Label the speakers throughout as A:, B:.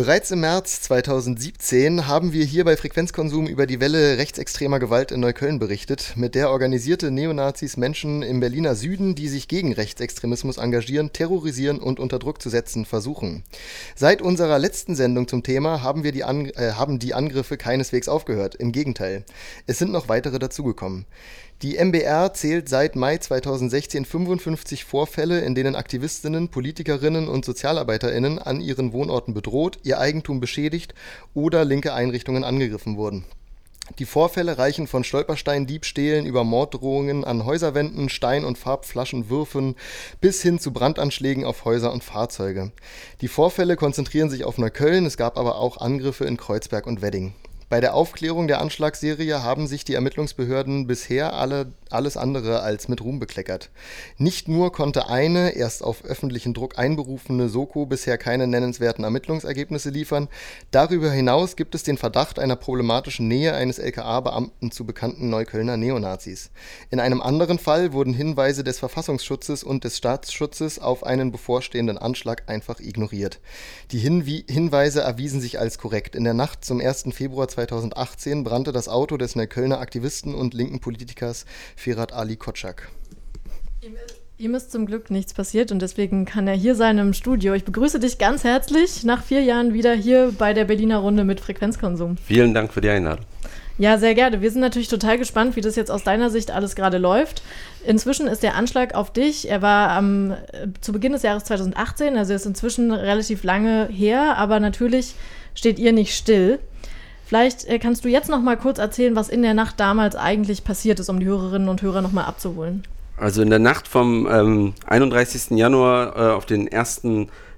A: Bereits im März 2017 haben wir hier bei Frequenzkonsum über die Welle rechtsextremer Gewalt in Neukölln berichtet, mit der organisierte Neonazis Menschen im Berliner Süden, die sich gegen Rechtsextremismus engagieren, terrorisieren und unter Druck zu setzen versuchen. Seit unserer letzten Sendung zum Thema haben, wir die, An äh, haben die Angriffe keineswegs aufgehört. Im Gegenteil, es sind noch weitere dazugekommen. Die MBR zählt seit Mai 2016 55 Vorfälle, in denen Aktivistinnen, Politikerinnen und Sozialarbeiterinnen an ihren Wohnorten bedroht, ihr Eigentum beschädigt oder linke Einrichtungen angegriffen wurden. Die Vorfälle reichen von Stolpersteindiebstählen über Morddrohungen an Häuserwänden, Stein- und Farbflaschenwürfen bis hin zu Brandanschlägen auf Häuser und Fahrzeuge. Die Vorfälle konzentrieren sich auf Neukölln, es gab aber auch Angriffe in Kreuzberg und Wedding. Bei der Aufklärung der Anschlagsserie haben sich die Ermittlungsbehörden bisher alle, alles andere als mit Ruhm bekleckert. Nicht nur konnte eine, erst auf öffentlichen Druck einberufene Soko bisher keine nennenswerten Ermittlungsergebnisse liefern, darüber hinaus gibt es den Verdacht einer problematischen Nähe eines LKA-Beamten zu bekannten Neuköllner Neonazis. In einem anderen Fall wurden Hinweise des Verfassungsschutzes und des Staatsschutzes auf einen bevorstehenden Anschlag einfach ignoriert. Die Hinweise erwiesen sich als korrekt. In der Nacht zum 1. Februar 2018 brannte das Auto des Neuköllner Aktivisten und linken Politikers Firat Ali Kotschak.
B: Ihm ist zum Glück nichts passiert und deswegen kann er hier sein im Studio. Ich begrüße dich ganz herzlich nach vier Jahren wieder hier bei der Berliner Runde mit Frequenzkonsum.
C: Vielen Dank für die Einladung.
B: Ja, sehr gerne. Wir sind natürlich total gespannt, wie das jetzt aus deiner Sicht alles gerade läuft. Inzwischen ist der Anschlag auf dich, er war am, äh, zu Beginn des Jahres 2018, also ist inzwischen relativ lange her, aber natürlich steht ihr nicht still. Vielleicht äh, kannst du jetzt noch mal kurz erzählen, was in der Nacht damals eigentlich passiert ist, um die Hörerinnen und Hörer noch mal abzuholen.
C: Also in der Nacht vom ähm, 31. Januar äh, auf den 1.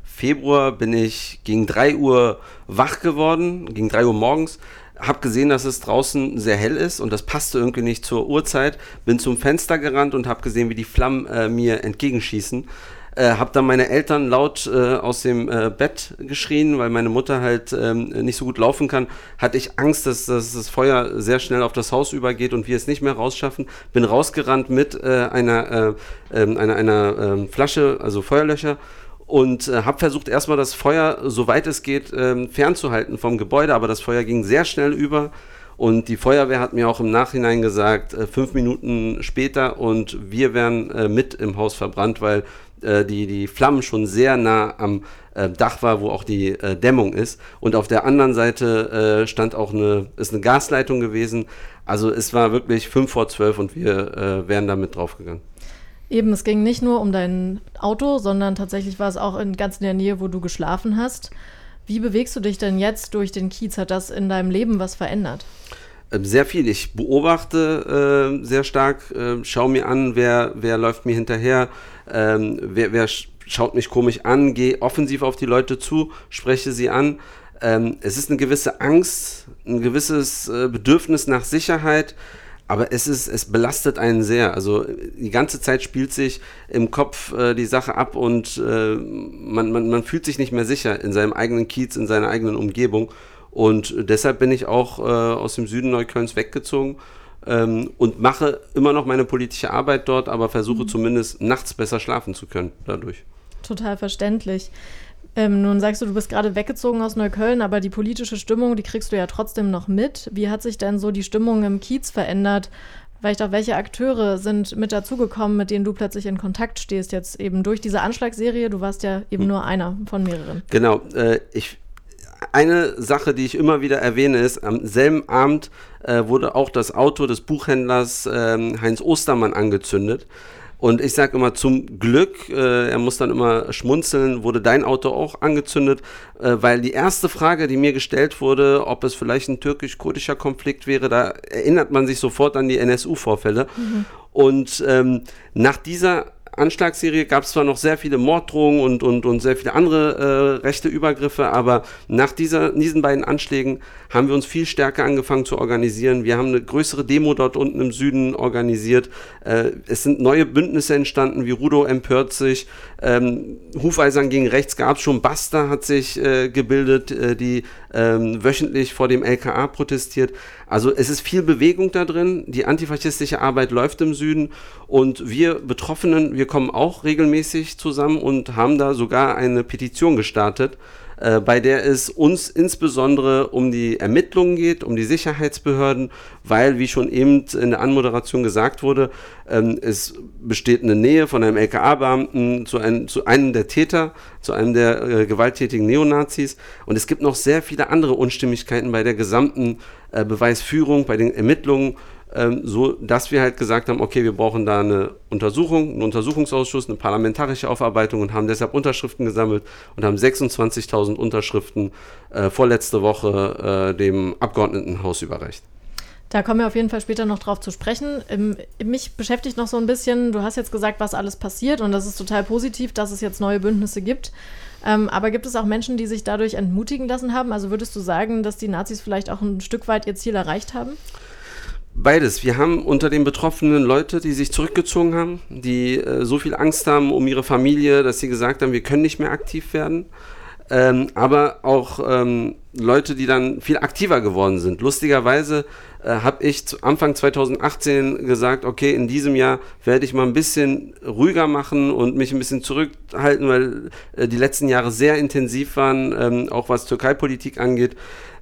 C: Februar bin ich gegen 3 Uhr wach geworden, gegen 3 Uhr morgens, habe gesehen, dass es draußen sehr hell ist und das passte irgendwie nicht zur Uhrzeit. Bin zum Fenster gerannt und habe gesehen, wie die Flammen äh, mir entgegenschießen. Äh, hab dann meine Eltern laut äh, aus dem äh, Bett geschrien, weil meine Mutter halt ähm, nicht so gut laufen kann. Hatte ich Angst, dass, dass, das Feuer sehr schnell auf das Haus übergeht und wir es nicht mehr rausschaffen. Bin rausgerannt mit äh, einer, äh, ähm, einer, einer ähm, Flasche, also Feuerlöcher und äh, habe versucht erstmal das Feuer, soweit es geht, ähm, fernzuhalten vom Gebäude, aber das Feuer ging sehr schnell über. Und die Feuerwehr hat mir auch im Nachhinein gesagt, äh, fünf Minuten später und wir wären äh, mit im Haus verbrannt, weil äh, die, die Flammen schon sehr nah am äh, Dach war, wo auch die äh, Dämmung ist. Und auf der anderen Seite äh, stand auch eine, ist eine Gasleitung gewesen. Also es war wirklich fünf vor zwölf und wir äh, wären damit draufgegangen.
B: Eben, es ging nicht nur um dein Auto, sondern tatsächlich war es auch in ganz in der Nähe, wo du geschlafen hast. Wie bewegst du dich denn jetzt durch den Kiez? Hat das in deinem Leben was verändert?
C: Ähm, sehr viel. Ich beobachte äh, sehr stark, äh, schaue mir an, wer, wer läuft mir hinterher, ähm, wer, wer schaut mich komisch an, gehe offensiv auf die Leute zu, spreche sie an. Ähm, es ist eine gewisse Angst, ein gewisses äh, Bedürfnis nach Sicherheit, aber es ist, es belastet einen sehr. Also die ganze Zeit spielt sich im Kopf äh, die Sache ab und äh, man, man, man fühlt sich nicht mehr sicher in seinem eigenen Kiez, in seiner eigenen Umgebung. Und deshalb bin ich auch äh, aus dem Süden Neuköllns weggezogen ähm, und mache immer noch meine politische Arbeit dort, aber versuche mhm. zumindest nachts besser schlafen zu können dadurch.
B: Total verständlich. Ähm, nun sagst du, du bist gerade weggezogen aus Neukölln, aber die politische Stimmung, die kriegst du ja trotzdem noch mit. Wie hat sich denn so die Stimmung im Kiez verändert? Vielleicht auch welche Akteure sind mit dazugekommen, mit denen du plötzlich in Kontakt stehst, jetzt eben durch diese Anschlagsserie? Du warst ja eben hm. nur einer von mehreren.
C: Genau. Äh, ich eine Sache, die ich immer wieder erwähne, ist, am selben Abend äh, wurde auch das Auto des Buchhändlers äh, Heinz Ostermann angezündet. Und ich sage immer zum Glück, äh, er muss dann immer schmunzeln, wurde dein Auto auch angezündet, äh, weil die erste Frage, die mir gestellt wurde, ob es vielleicht ein türkisch-kurdischer Konflikt wäre, da erinnert man sich sofort an die NSU-Vorfälle. Mhm. Und ähm, nach dieser Anschlagsserie gab es zwar noch sehr viele Morddrohungen und, und, und sehr viele andere äh, rechte Übergriffe, aber nach dieser, diesen beiden Anschlägen haben wir uns viel stärker angefangen zu organisieren. Wir haben eine größere Demo dort unten im Süden organisiert. Äh, es sind neue Bündnisse entstanden, wie Rudo empört sich, ähm, Hufeisern gegen rechts gab es schon, Basta hat sich äh, gebildet, äh, die ähm, wöchentlich vor dem LKA protestiert. Also es ist viel Bewegung da drin, die antifaschistische Arbeit läuft im Süden und wir Betroffenen, wir kommen auch regelmäßig zusammen und haben da sogar eine Petition gestartet, äh, bei der es uns insbesondere um die Ermittlungen geht, um die Sicherheitsbehörden, weil, wie schon eben in der Anmoderation gesagt wurde, ähm, es besteht eine Nähe von einem LKA-Beamten zu, ein, zu, einem der Täter, zu einem der äh, gewalttätigen Neonazis. Und es gibt noch sehr viele andere Unstimmigkeiten bei der gesamten äh, Beweisführung, bei den Ermittlungen ähm, so dass wir halt gesagt haben, okay, wir brauchen da eine Untersuchung, einen Untersuchungsausschuss, eine parlamentarische Aufarbeitung und haben deshalb Unterschriften gesammelt und haben 26.000 Unterschriften äh, vorletzte Woche äh, dem Abgeordnetenhaus überreicht.
B: Da kommen wir auf jeden Fall später noch drauf zu sprechen. Ähm, mich beschäftigt noch so ein bisschen, du hast jetzt gesagt, was alles passiert und das ist total positiv, dass es jetzt neue Bündnisse gibt. Ähm, aber gibt es auch Menschen, die sich dadurch entmutigen lassen haben? Also würdest du sagen, dass die Nazis vielleicht auch ein Stück weit ihr Ziel erreicht haben?
C: Beides. Wir haben unter den Betroffenen Leute, die sich zurückgezogen haben, die äh, so viel Angst haben um ihre Familie, dass sie gesagt haben, wir können nicht mehr aktiv werden. Ähm, aber auch ähm, Leute, die dann viel aktiver geworden sind. Lustigerweise äh, habe ich Anfang 2018 gesagt, okay, in diesem Jahr werde ich mal ein bisschen ruhiger machen und mich ein bisschen zurückhalten, weil äh, die letzten Jahre sehr intensiv waren, ähm, auch was Türkei-Politik angeht,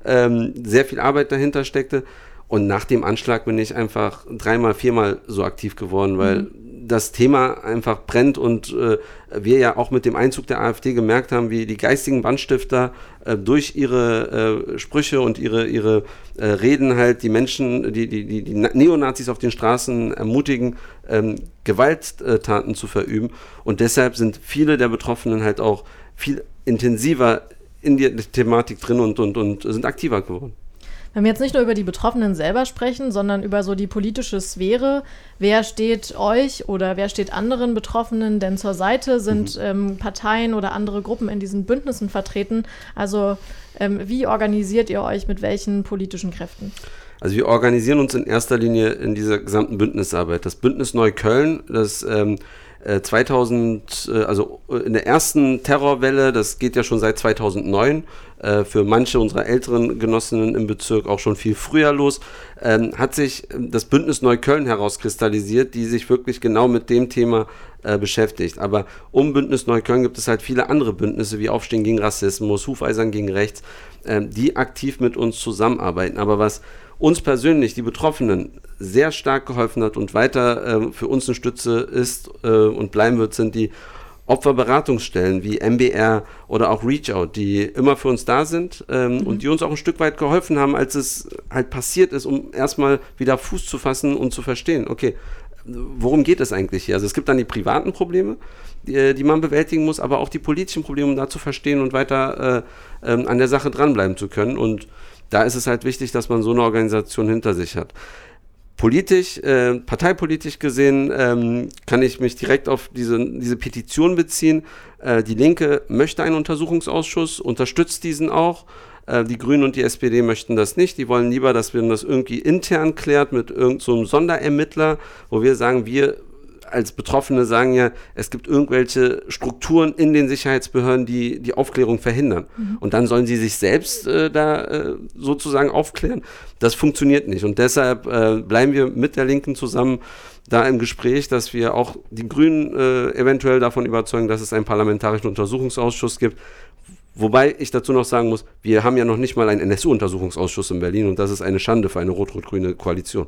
C: ähm, sehr viel Arbeit dahinter steckte. Und nach dem Anschlag bin ich einfach dreimal, viermal so aktiv geworden, weil mhm. das Thema einfach brennt und äh, wir ja auch mit dem Einzug der AfD gemerkt haben, wie die geistigen Bandstifter äh, durch ihre äh, Sprüche und ihre, ihre äh, Reden halt die Menschen, die, die, die, die Neonazis auf den Straßen ermutigen, ähm, Gewalttaten zu verüben. Und deshalb sind viele der Betroffenen halt auch viel intensiver in der Thematik drin und, und, und sind aktiver geworden.
B: Wenn wir jetzt nicht nur über die Betroffenen selber sprechen, sondern über so die politische Sphäre, wer steht euch oder wer steht anderen Betroffenen denn zur Seite? Sind mhm. ähm, Parteien oder andere Gruppen in diesen Bündnissen vertreten? Also ähm, wie organisiert ihr euch mit welchen politischen Kräften?
C: Also wir organisieren uns in erster Linie in dieser gesamten Bündnisarbeit. Das Bündnis Neukölln, das ähm, 2000, äh, äh, also äh, in der ersten Terrorwelle, das geht ja schon seit 2009, für manche unserer älteren Genossinnen im Bezirk auch schon viel früher los, ähm, hat sich das Bündnis Neukölln herauskristallisiert, die sich wirklich genau mit dem Thema beschäftigt. Aber um Bündnis Neukölln gibt es halt viele andere Bündnisse wie Aufstehen gegen Rassismus, Hufeisern gegen Rechts, ähm, die aktiv mit uns zusammenarbeiten. Aber was uns persönlich, die Betroffenen, sehr stark geholfen hat und weiter äh, für uns eine Stütze ist äh, und bleiben wird, sind die Opferberatungsstellen wie MBR oder auch ReachOut, die immer für uns da sind ähm, mhm. und die uns auch ein Stück weit geholfen haben, als es halt passiert ist, um erstmal wieder Fuß zu fassen und zu verstehen, okay, worum geht es eigentlich hier? Also es gibt dann die privaten Probleme, die, äh, die man bewältigen muss, aber auch die politischen Probleme, um da zu verstehen und weiter äh, äh, an der Sache dranbleiben zu können. Und da ist es halt wichtig, dass man so eine Organisation hinter sich hat. Politisch, äh, parteipolitisch gesehen, ähm, kann ich mich direkt auf diese, diese Petition beziehen. Äh, die Linke möchte einen Untersuchungsausschuss, unterstützt diesen auch. Äh, die Grünen und die SPD möchten das nicht. Die wollen lieber, dass man das irgendwie intern klärt mit irgendeinem so Sonderermittler, wo wir sagen, wir als Betroffene sagen ja, es gibt irgendwelche Strukturen in den Sicherheitsbehörden, die die Aufklärung verhindern. Mhm. Und dann sollen sie sich selbst äh, da äh, sozusagen aufklären. Das funktioniert nicht. Und deshalb äh, bleiben wir mit der Linken zusammen da im Gespräch, dass wir auch die Grünen äh, eventuell davon überzeugen, dass es einen parlamentarischen Untersuchungsausschuss gibt. Wobei ich dazu noch sagen muss, wir haben ja noch nicht mal einen NSU-Untersuchungsausschuss in Berlin und das ist eine Schande für eine rot-rot-grüne Koalition.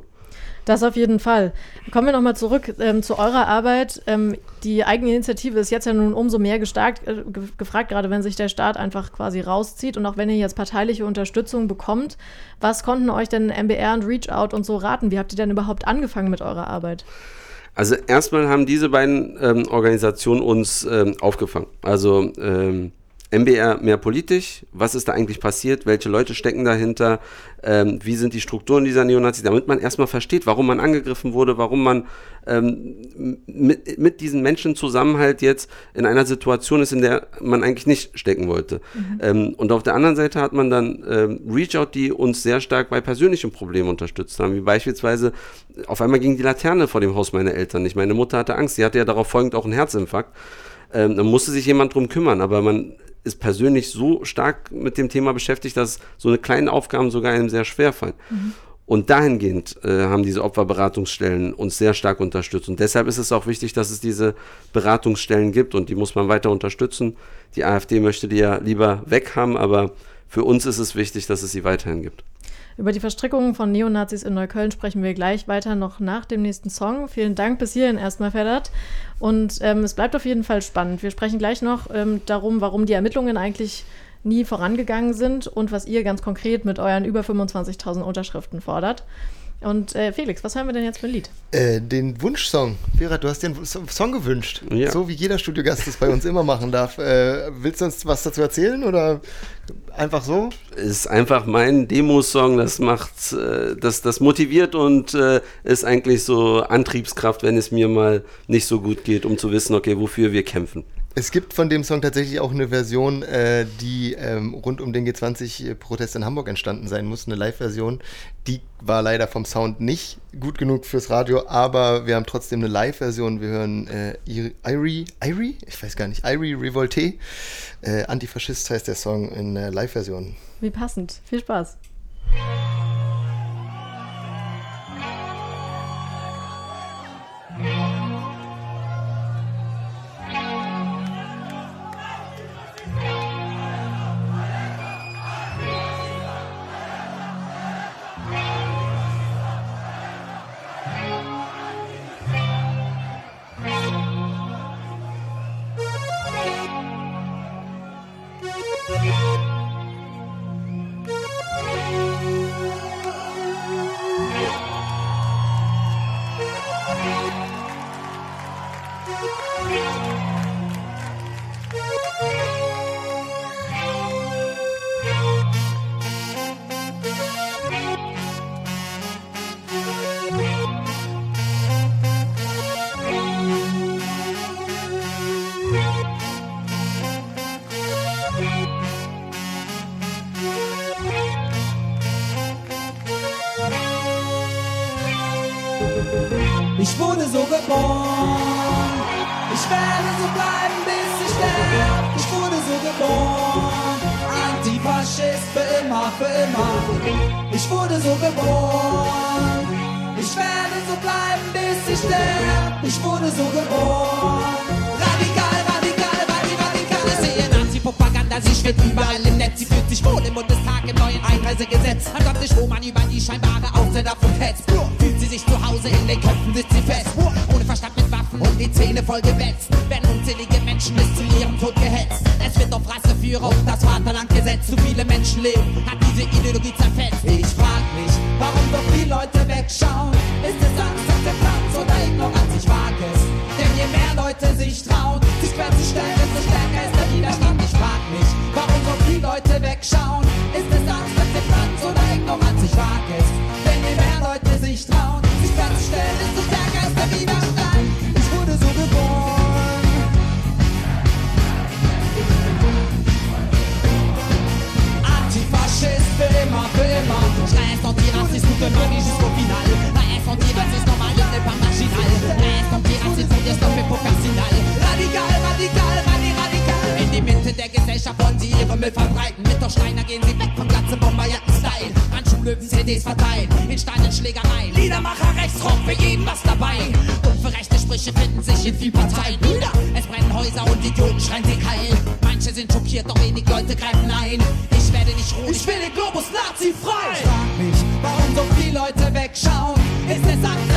B: Das auf jeden Fall. Kommen wir nochmal zurück ähm, zu eurer Arbeit. Ähm, die Eigeninitiative ist jetzt ja nun umso mehr gestärkt, äh, ge gefragt, gerade wenn sich der Staat einfach quasi rauszieht und auch wenn ihr jetzt parteiliche Unterstützung bekommt. Was konnten euch denn MBR und Reach Out und so raten? Wie habt ihr denn überhaupt angefangen mit eurer Arbeit?
C: Also erstmal haben diese beiden ähm, Organisationen uns ähm, aufgefangen. Also ähm, MBR mehr politisch, was ist da eigentlich passiert, welche Leute stecken dahinter, ähm, wie sind die Strukturen dieser Neonazis, damit man erstmal versteht, warum man angegriffen wurde, warum man ähm, mit, mit diesen Menschen zusammen halt jetzt in einer Situation ist, in der man eigentlich nicht stecken wollte. Mhm. Ähm, und auf der anderen Seite hat man dann ähm, Reachout, die uns sehr stark bei persönlichen Problemen unterstützt haben, wie beispielsweise auf einmal ging die Laterne vor dem Haus meiner Eltern nicht. Meine Mutter hatte Angst, sie hatte ja darauf folgend auch einen Herzinfarkt. Ähm, dann musste sich jemand drum kümmern, aber man ist persönlich so stark mit dem Thema beschäftigt, dass so eine kleine Aufgaben sogar einem sehr schwer fallen. Mhm. Und dahingehend äh, haben diese Opferberatungsstellen uns sehr stark unterstützt. Und deshalb ist es auch wichtig, dass es diese Beratungsstellen gibt und die muss man weiter unterstützen. Die AfD möchte die ja lieber weg haben, aber für uns ist es wichtig, dass es sie weiterhin gibt.
D: Über die Verstrickungen von Neonazis in Neukölln sprechen wir gleich weiter noch nach dem nächsten Song. Vielen Dank bis hierhin erstmal, Ferdat. Und ähm, es bleibt auf jeden Fall spannend. Wir sprechen gleich noch ähm, darum, warum die Ermittlungen eigentlich nie vorangegangen sind und was ihr ganz konkret mit euren über 25.000 Unterschriften fordert. Und äh, Felix, was hören wir denn jetzt für ein Lied?
A: Äh, den Wunschsong. Vera, du hast den Song gewünscht. Ja. So wie jeder Studiogast das bei uns immer machen darf. Äh, willst du uns was dazu erzählen oder einfach so?
C: Ist einfach mein Demosong. Das macht, äh, das, das motiviert und äh, ist eigentlich so Antriebskraft, wenn es mir mal nicht so gut geht, um zu wissen, okay, wofür wir kämpfen.
A: Es gibt von dem Song tatsächlich auch eine Version, äh, die ähm, rund um den G20-Protest in Hamburg entstanden sein muss, eine Live-Version. Die war leider vom Sound nicht gut genug fürs Radio, aber wir haben trotzdem eine Live-Version. Wir hören äh, Irie, Irie? Ich weiß gar nicht, Irie Revolte. Äh, Antifaschist heißt der Song in der Live-Version.
D: Wie passend. Viel Spaß.
E: Ich wurde so geboren. Ich werde so bleiben, bis ich sterbe. Ich wurde so geboren. Antifaschist für immer, für immer. Ich wurde so geboren. Ich werde so bleiben, bis ich sterbe. Ich wurde so geboren. Ausländer, sie schwirrt überall im Netz, sie fühlt sich wohl im
D: Bundestag im neuen Einreisegesetz. Als ob sich Roman über die scheinbare Ausländer verfetzt. Fühlt sie sich zu Hause, in den Köpfen sitzt sie fest. Ohne Verstand mit Waffen und die Zähne voll gewetzt. Werden unzählige Menschen bis zu ihrem Tod gehetzt. Es wird auf Rasseführer und das Vaterland gesetzt. Zu viele Menschen leben, hat diese Ideologie zerfetzt. Ich
F: frag mich, warum
D: doch die Leute wegschauen. Ist es Angst, Akzeptanz oder Ignoranz? Ich wag es, denn
E: je mehr Leute sich trauen, CDs verteilt, in Stadionschlägereien. Liedermacher rechts rum, für jeden was dabei. Dumpfe rechte Sprüche finden sich in viel Parteien wieder. Es brennen Häuser und Idioten schreien sie heil. Manche sind schockiert,
D: doch wenig Leute greifen ein. Ich werde nicht ruhig, ich
F: will den Globus Nazi frei. Ich frag mich, warum
D: so viele Leute wegschauen. Ist es Angst?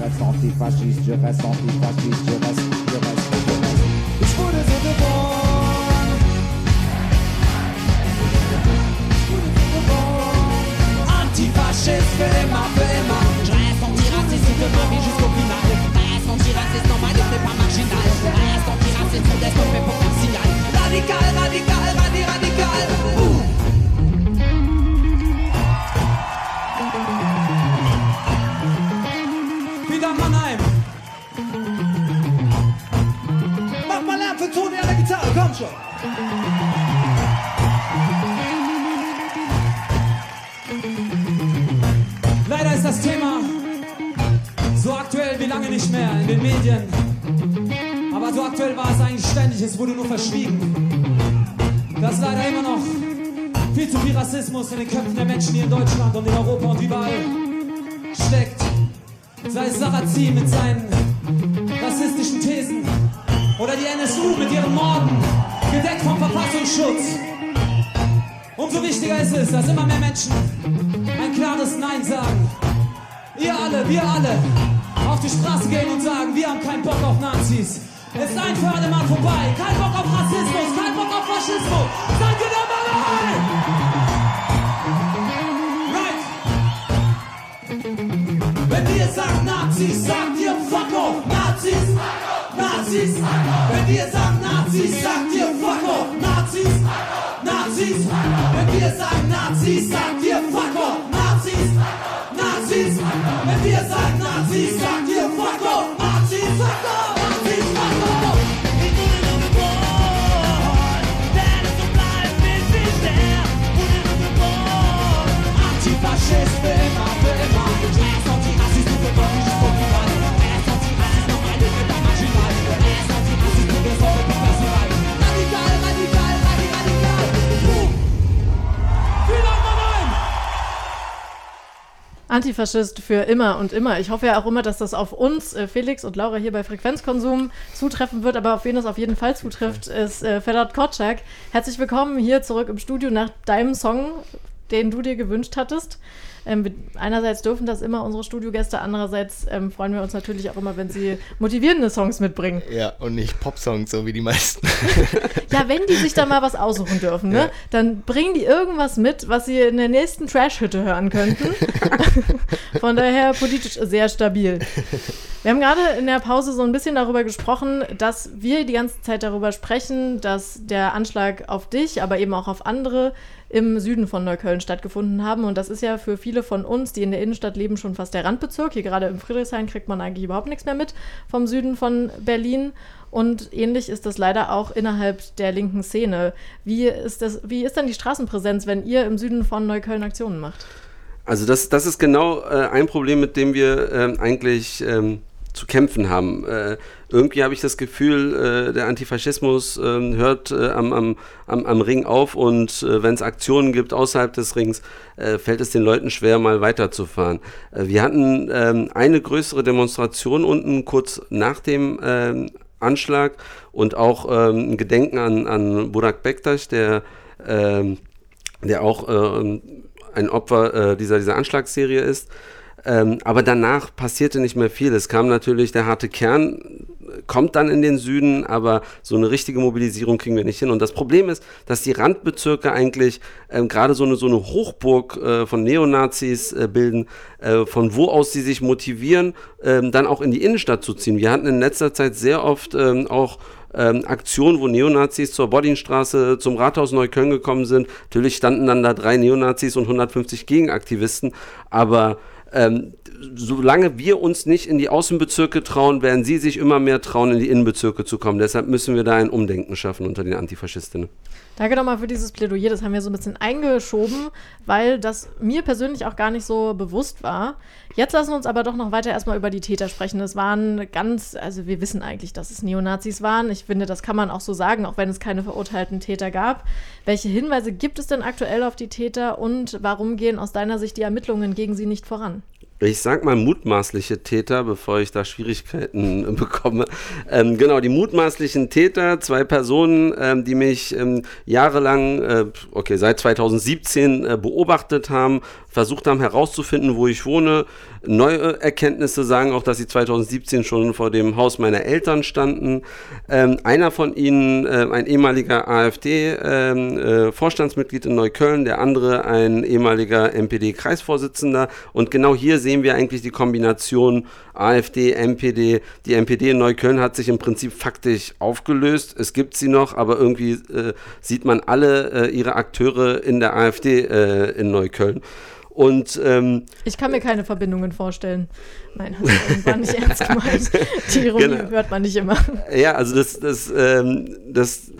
G: reste antifasciste, je reste antifasciste, je reste
E: Leider ist das Thema so aktuell wie lange nicht mehr in den Medien. Aber so aktuell war es eigentlich ständig, es wurde nur verschwiegen. Dass leider immer noch viel zu viel Rassismus in den Köpfen der Menschen hier in Deutschland und in Europa und überall steckt. Sei es Sarrazin mit seinen rassistischen Thesen oder die NSU mit ihren Morden, gedeckt vom Verfassungsschutz. Umso wichtiger ist es, dass immer mehr Menschen ein klares Nein sagen. Ihr alle, wir alle auf die Straße gehen und sagen, wir haben keinen Bock auf Nazis. Ist ein für alle Mal vorbei. Kein Bock auf Rassismus, kein Bock auf Faschismus. Seid ihr dabei? Right. Wenn ihr sagt Nazis, sagt ihr Fuck off. Nazis, Nazis. Wenn ihr sagt Nazis, sagt ihr Nazis. Wenn wir sagen Nazis, sagt ihr Fuck off. Nazis, Nazis. Wenn wir sagen Antifaschist für immer
B: und immer. Ich hoffe ja auch immer, dass das auf uns, äh, Felix und Laura hier bei Frequenzkonsum zutreffen wird, aber auf wen das auf jeden Fall zutrifft, ist äh, Ferhat Kotschak. Herzlich willkommen hier zurück im Studio nach deinem Song, den du dir gewünscht hattest. Ähm, einerseits dürfen das immer unsere Studiogäste, andererseits ähm, freuen wir uns natürlich auch immer, wenn sie motivierende Songs mitbringen.
A: Ja, und nicht Popsongs, so wie die meisten.
B: Ja, wenn die sich da mal was aussuchen dürfen, ne?
A: Ja.
B: dann bringen die irgendwas mit, was sie in der nächsten Trash-Hütte hören könnten. Von daher politisch sehr stabil. Wir haben gerade in der Pause so ein bisschen darüber gesprochen, dass wir die ganze Zeit darüber sprechen, dass der Anschlag auf dich, aber eben auch auf andere im Süden von Neukölln stattgefunden haben. Und das ist ja für viele von uns, die in der Innenstadt leben, schon fast der Randbezirk. Hier gerade im Friedrichshain kriegt man eigentlich überhaupt nichts mehr mit vom Süden von Berlin. Und ähnlich ist das leider auch innerhalb der linken Szene. Wie ist, das, wie ist denn die Straßenpräsenz, wenn ihr im Süden von Neukölln Aktionen macht?
C: Also das, das ist genau äh, ein Problem, mit dem wir ähm, eigentlich ähm, zu kämpfen haben. Äh, irgendwie habe ich das Gefühl, äh, der Antifaschismus ähm, hört äh, am, am, am, am Ring auf und äh, wenn es Aktionen gibt außerhalb des Rings, äh, fällt es den Leuten schwer, mal weiterzufahren. Äh, wir hatten ähm, eine größere Demonstration unten kurz nach dem ähm, Anschlag und auch ein Gedenken an, an Burak Bektaş, der, der auch ein Opfer dieser, dieser Anschlagsserie ist. Ähm, aber danach passierte nicht mehr viel. Es kam natürlich der harte Kern, kommt dann in den Süden, aber so eine richtige Mobilisierung kriegen wir nicht hin. Und das Problem ist, dass die Randbezirke eigentlich ähm, gerade so eine, so eine Hochburg äh, von Neonazis äh, bilden, äh, von wo aus sie sich motivieren, ähm, dann auch in die Innenstadt zu ziehen. Wir hatten in letzter Zeit sehr oft ähm, auch ähm, Aktionen, wo Neonazis zur Bodinstraße, zum Rathaus Neukölln gekommen sind. Natürlich standen dann da drei Neonazis und 150 Gegenaktivisten, aber ähm, solange wir uns nicht in die Außenbezirke trauen, werden sie sich immer mehr trauen, in die Innenbezirke zu kommen. Deshalb müssen wir da ein Umdenken schaffen unter den Antifaschistinnen.
B: Danke nochmal für dieses Plädoyer. Das haben wir so ein bisschen eingeschoben, weil das mir persönlich auch gar nicht so bewusst war. Jetzt lassen wir uns aber doch noch weiter erstmal über die Täter sprechen. Es waren ganz, also wir wissen eigentlich, dass es Neonazis waren. Ich finde, das kann man auch so sagen, auch wenn es keine verurteilten Täter gab. Welche Hinweise gibt es denn aktuell auf die Täter und warum gehen aus deiner Sicht die Ermittlungen gegen sie nicht voran?
C: Ich sag mal mutmaßliche Täter, bevor ich da Schwierigkeiten bekomme. Ähm, genau, die mutmaßlichen Täter, zwei Personen, ähm, die mich ähm, jahrelang, äh, okay, seit 2017 äh, beobachtet haben, versucht haben herauszufinden, wo ich wohne. Neue Erkenntnisse sagen auch, dass sie 2017 schon vor dem Haus meiner Eltern standen. Ähm, einer von ihnen, äh, ein ehemaliger AfD-Vorstandsmitglied ähm, äh, in Neukölln, der andere ein ehemaliger NPD-Kreisvorsitzender. Und genau hier sehen wir eigentlich die Kombination AfD, NPD. Die NPD in Neukölln hat sich im Prinzip faktisch aufgelöst. Es gibt sie noch, aber irgendwie äh, sieht man alle äh, ihre Akteure in der AfD äh, in Neukölln. Und ähm,
B: ich kann mir keine Verbindungen vorstellen. Nein, das war nicht ernst gemeint. Die Ironie genau. hört man nicht immer.
C: Ja, also das, das, ähm, das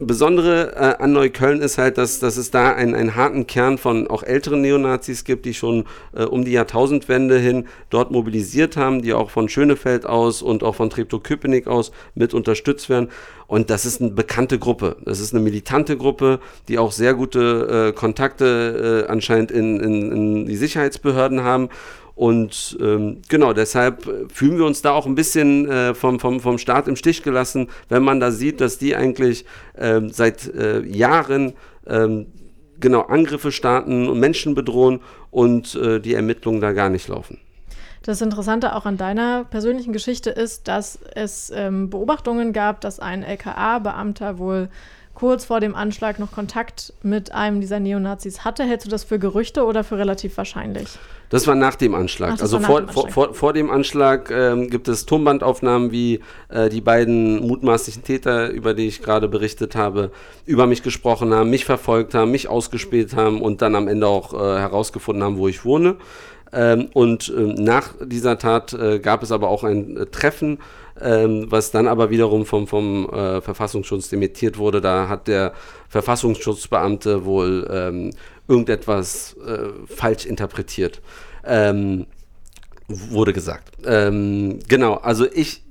C: Besondere äh, an Neukölln ist halt, dass, dass es da einen, einen harten Kern von auch älteren Neonazis gibt, die schon äh, um die Jahrtausendwende hin dort mobilisiert haben, die auch von Schönefeld aus und auch von Treptow-Köpenick aus mit unterstützt werden. Und das ist eine bekannte Gruppe. Das ist eine militante Gruppe, die auch sehr gute äh, Kontakte äh, anscheinend in, in, in die Sicherheitsbehörden haben. Und ähm, genau, deshalb fühlen wir uns da auch ein bisschen äh, vom, vom, vom Staat im Stich gelassen, wenn man da sieht, dass die eigentlich ähm, seit äh, Jahren ähm, genau Angriffe starten und Menschen bedrohen und äh, die Ermittlungen da gar nicht laufen.
B: Das Interessante auch an deiner persönlichen Geschichte ist, dass es ähm, Beobachtungen gab, dass ein LKA-Beamter wohl kurz vor dem Anschlag noch Kontakt mit einem dieser Neonazis hatte. Hältst du das für Gerüchte oder für relativ wahrscheinlich?
C: Das war nach dem Anschlag. Ach, also vor, dem Anschlag. Vor, vor, vor, dem Anschlag ähm, gibt es Tonbandaufnahmen, wie äh, die beiden mutmaßlichen Täter, über die ich gerade berichtet habe, über mich gesprochen haben, mich verfolgt haben, mich ausgespielt haben und dann am Ende auch äh, herausgefunden haben, wo ich wohne. Ähm, und äh, nach dieser Tat äh, gab es aber auch ein äh, Treffen ähm, was dann aber wiederum vom, vom äh, Verfassungsschutz dementiert wurde. Da hat der Verfassungsschutzbeamte wohl ähm, irgendetwas äh, falsch interpretiert. Ähm, wurde gesagt. Ähm, genau, also ich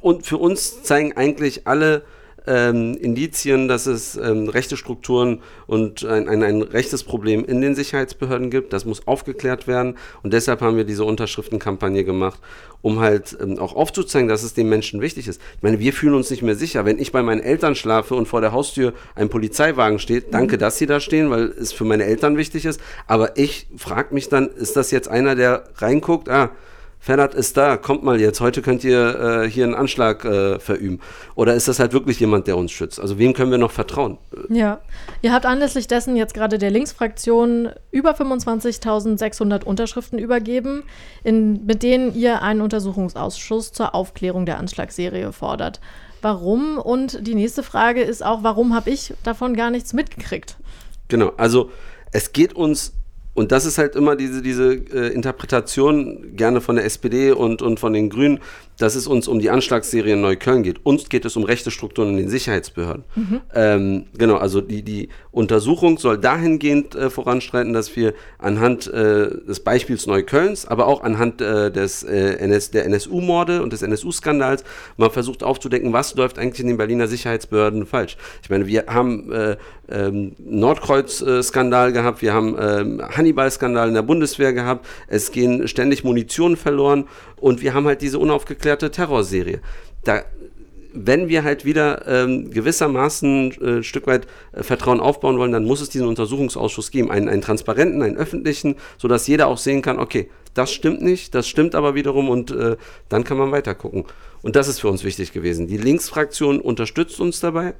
C: und für uns zeigen eigentlich alle ähm, Indizien, dass es ähm, rechte Strukturen und ein, ein, ein rechtes Problem in den Sicherheitsbehörden gibt. Das muss aufgeklärt werden. Und deshalb haben wir diese Unterschriftenkampagne gemacht, um halt ähm, auch aufzuzeigen, dass es den Menschen wichtig ist. Ich meine, wir fühlen uns nicht mehr sicher. Wenn ich bei meinen Eltern schlafe und vor der Haustür ein Polizeiwagen steht, danke, mhm. dass sie da stehen, weil es für meine Eltern wichtig ist. Aber ich frage mich dann, ist das jetzt einer, der reinguckt? Ah, Ferhat ist da, kommt mal jetzt, heute könnt ihr äh, hier einen Anschlag äh, verüben. Oder ist das halt wirklich jemand, der uns schützt? Also wem können wir noch vertrauen?
B: Ja, ihr habt anlässlich dessen jetzt gerade der Linksfraktion über 25.600 Unterschriften übergeben, in, mit denen ihr einen Untersuchungsausschuss zur Aufklärung der Anschlagsserie fordert. Warum? Und die nächste Frage ist auch, warum habe ich davon gar nichts mitgekriegt?
C: Genau, also es geht uns und das ist halt immer diese, diese äh, Interpretation gerne von der SPD und, und von den Grünen, dass es uns um die Anschlagsserie in Neukölln geht. Uns geht es um rechte Strukturen in den Sicherheitsbehörden. Mhm. Ähm, genau, also die, die Untersuchung soll dahingehend äh, voranschreiten, dass wir anhand äh, des Beispiels Neuköllns, aber auch anhand äh, des, äh, NS, der NSU-Morde und des NSU-Skandals mal versucht aufzudecken, was läuft eigentlich in den Berliner Sicherheitsbehörden falsch. Ich meine, wir haben äh, ähm, Nordkreuz-Skandal gehabt, wir haben ähm, Hannibal-Skandal in der Bundeswehr gehabt, es gehen ständig Munition verloren und wir haben halt diese unaufgeklärte Terrorserie. Da, wenn wir halt wieder ähm, gewissermaßen äh, ein Stück weit äh, Vertrauen aufbauen wollen, dann muss es diesen Untersuchungsausschuss geben, einen, einen transparenten, einen öffentlichen, sodass jeder auch sehen kann, okay, das stimmt nicht, das stimmt aber wiederum und äh, dann kann man weiter gucken. Und das ist für uns wichtig gewesen. Die Linksfraktion unterstützt uns dabei.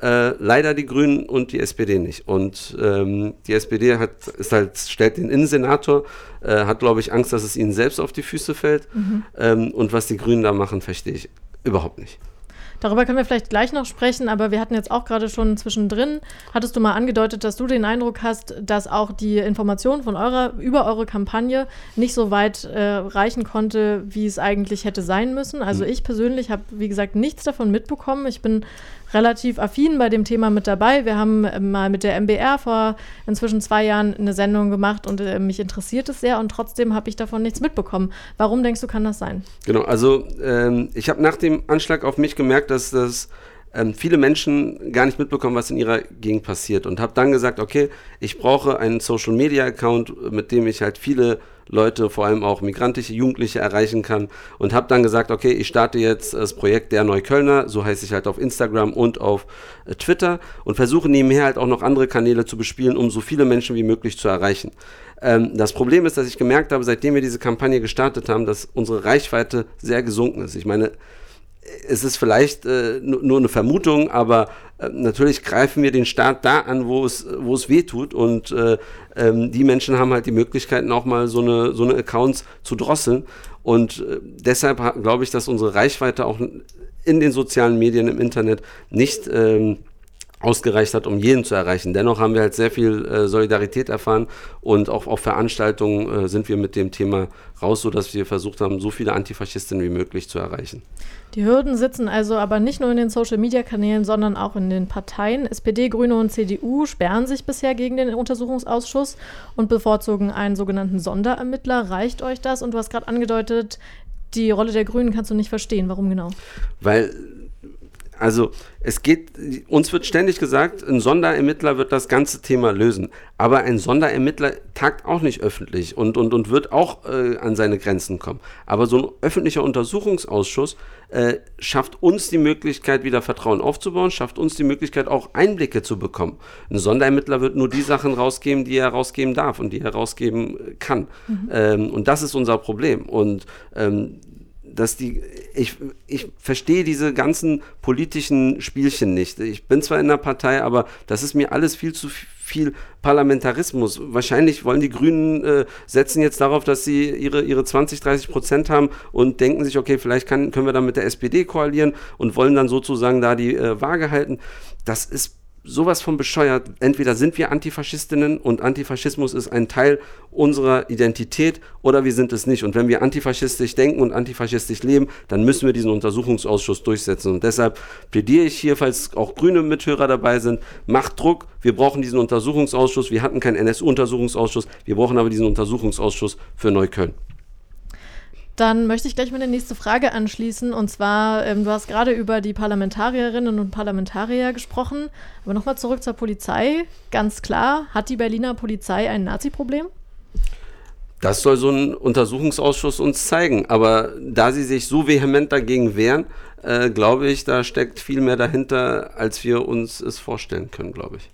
C: Äh, leider die Grünen und die SPD nicht. Und ähm, die SPD hat, ist halt, stellt den Innensenator, äh, hat, glaube ich, Angst, dass es ihnen selbst auf die Füße fällt. Mhm. Ähm, und was die Grünen da machen, verstehe ich überhaupt nicht.
B: Darüber können wir vielleicht gleich noch sprechen, aber wir hatten jetzt auch gerade schon zwischendrin, hattest du mal angedeutet, dass du den Eindruck hast, dass auch die Information von eurer, über eure Kampagne nicht so weit äh, reichen konnte, wie es eigentlich hätte sein müssen. Also mhm. ich persönlich habe, wie gesagt, nichts davon mitbekommen. Ich bin relativ affin bei dem Thema mit dabei. Wir haben äh, mal mit der MBR vor inzwischen zwei Jahren eine Sendung gemacht und äh, mich interessiert es sehr und trotzdem habe ich davon nichts mitbekommen. Warum denkst du, kann das sein?
C: Genau, also ähm, ich habe nach dem Anschlag auf mich gemerkt, dass das ähm, viele Menschen gar nicht mitbekommen, was in ihrer Gegend passiert. Und habe dann gesagt, okay, ich brauche einen Social-Media-Account, mit dem ich halt viele Leute, vor allem auch migrantische Jugendliche erreichen kann. Und habe dann gesagt, okay, ich starte jetzt das Projekt der Neuköllner, so heiße ich halt auf Instagram und auf äh, Twitter und versuche nebenher halt auch noch andere Kanäle zu bespielen, um so viele Menschen wie möglich zu erreichen. Ähm, das Problem ist, dass ich gemerkt habe, seitdem wir diese Kampagne gestartet haben, dass unsere Reichweite sehr gesunken ist. Ich meine, es ist vielleicht äh, nur eine Vermutung, aber äh, natürlich greifen wir den Staat da an, wo es, wo es weh tut. Und äh, ähm, die Menschen haben halt die Möglichkeiten, auch mal so eine, so eine Accounts zu drosseln. Und äh, deshalb glaube ich, dass unsere Reichweite auch in den sozialen Medien im Internet nicht ähm, ausgereicht hat, um jeden zu erreichen. Dennoch haben wir halt sehr viel äh, Solidarität erfahren und auch auf Veranstaltungen äh, sind wir mit dem Thema raus, sodass wir versucht haben, so viele Antifaschistinnen wie möglich zu erreichen.
B: Die Hürden sitzen also aber nicht nur in den Social-Media-Kanälen, sondern auch in den Parteien. SPD, Grüne und CDU sperren sich bisher gegen den Untersuchungsausschuss und bevorzugen einen sogenannten Sonderermittler. Reicht euch das? Und du hast gerade angedeutet, die Rolle der Grünen kannst du nicht verstehen. Warum genau?
C: Weil also es geht, uns wird ständig gesagt, ein Sonderermittler wird das ganze Thema lösen. Aber ein Sonderermittler tagt auch nicht öffentlich und, und, und wird auch äh, an seine Grenzen kommen. Aber so ein öffentlicher Untersuchungsausschuss äh, schafft uns die Möglichkeit, wieder Vertrauen aufzubauen, schafft uns die Möglichkeit, auch Einblicke zu bekommen. Ein Sonderermittler wird nur die Sachen rausgeben, die er rausgeben darf und die er rausgeben kann. Mhm. Ähm, und das ist unser Problem. Und ähm, dass die, ich, ich verstehe diese ganzen politischen Spielchen nicht. Ich bin zwar in der Partei, aber das ist mir alles viel zu viel Parlamentarismus. Wahrscheinlich wollen die Grünen äh, setzen jetzt darauf, dass sie ihre, ihre 20, 30 Prozent haben und denken sich, okay, vielleicht kann, können wir dann mit der SPD koalieren und wollen dann sozusagen da die äh, Waage halten. Das ist sowas von bescheuert. Entweder sind wir Antifaschistinnen und Antifaschismus ist ein Teil unserer Identität oder wir sind es nicht. Und wenn wir antifaschistisch denken und antifaschistisch leben, dann müssen wir diesen Untersuchungsausschuss durchsetzen. Und deshalb plädiere ich hier, falls auch grüne Mithörer dabei sind, macht Druck. Wir brauchen diesen Untersuchungsausschuss. Wir hatten keinen NSU-Untersuchungsausschuss. Wir brauchen aber diesen Untersuchungsausschuss für Neukölln.
B: Dann möchte ich gleich die nächste Frage anschließen. Und zwar, ähm, du hast gerade über die Parlamentarierinnen und Parlamentarier gesprochen. Aber nochmal zurück zur Polizei. Ganz klar, hat die Berliner Polizei ein Nazi-Problem?
C: Das soll so ein Untersuchungsausschuss uns zeigen. Aber da sie sich so vehement dagegen wehren, äh, glaube ich, da steckt viel mehr dahinter, als wir uns es vorstellen können, glaube ich.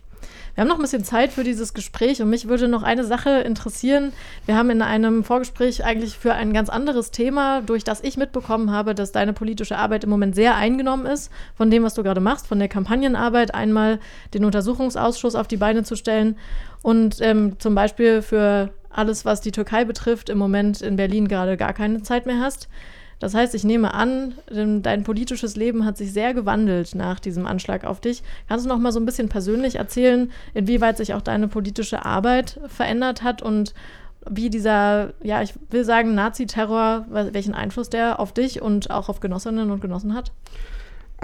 B: Wir haben noch ein bisschen Zeit für dieses Gespräch und mich würde noch eine Sache interessieren. Wir haben in einem Vorgespräch eigentlich für ein ganz anderes Thema, durch das ich mitbekommen habe, dass deine politische Arbeit im Moment sehr eingenommen ist von dem, was du gerade machst, von der Kampagnenarbeit, einmal den Untersuchungsausschuss auf die Beine zu stellen und ähm, zum Beispiel für alles, was die Türkei betrifft, im Moment in Berlin gerade gar keine Zeit mehr hast. Das heißt, ich nehme an, dein politisches Leben hat sich sehr gewandelt nach diesem Anschlag auf dich. Kannst du noch mal so ein bisschen persönlich erzählen, inwieweit sich auch deine politische Arbeit verändert hat und wie dieser, ja, ich will sagen, Nazi-Terror, welchen Einfluss der auf dich und auch auf Genossinnen und Genossen hat?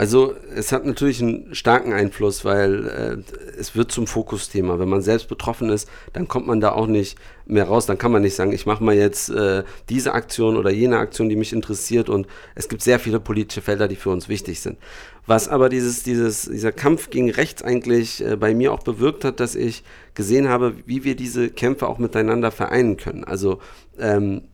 C: Also es hat natürlich einen starken Einfluss, weil äh, es wird zum Fokusthema. Wenn man selbst betroffen ist, dann kommt man da auch nicht mehr raus. Dann kann man nicht sagen, ich mache mal jetzt äh, diese Aktion oder jene Aktion, die mich interessiert. Und es gibt sehr viele politische Felder, die für uns wichtig sind. Was aber dieses, dieses, dieser Kampf gegen rechts eigentlich äh, bei mir auch bewirkt hat, dass ich gesehen habe, wie wir diese Kämpfe auch miteinander vereinen können. Also ähm,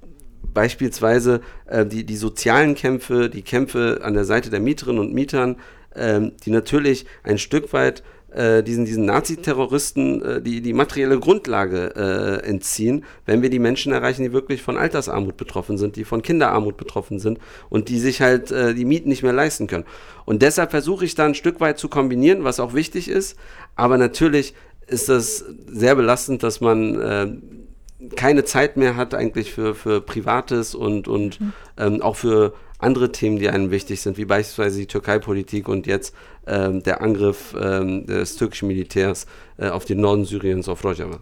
C: beispielsweise äh, die, die sozialen Kämpfe, die Kämpfe an der Seite der Mieterinnen und Mietern, ähm, die natürlich ein Stück weit äh, diesen, diesen Naziterroristen äh, die, die materielle Grundlage äh, entziehen, wenn wir die Menschen erreichen, die wirklich von Altersarmut betroffen sind, die von Kinderarmut betroffen sind und die sich halt äh, die Mieten nicht mehr leisten können. Und deshalb versuche ich da ein Stück weit zu kombinieren, was auch wichtig ist, aber natürlich ist das sehr belastend, dass man äh, keine Zeit mehr hat eigentlich für, für Privates und, und mhm. ähm, auch für andere Themen, die einem wichtig sind, wie beispielsweise die Türkei-Politik und jetzt ähm, der Angriff ähm, des türkischen Militärs äh, auf den Norden Syriens, auf Rojava.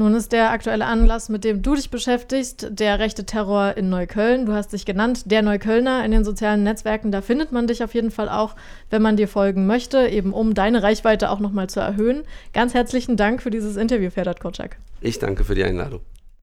B: Nun ist der aktuelle Anlass, mit dem du dich beschäftigst, der rechte Terror in Neukölln. Du hast dich genannt, der Neuköllner in den sozialen Netzwerken. Da findet man dich auf jeden Fall auch, wenn man dir folgen möchte, eben um deine Reichweite auch nochmal zu erhöhen. Ganz herzlichen Dank für dieses Interview, Ferdat Kotschak.
C: Ich danke für die Einladung.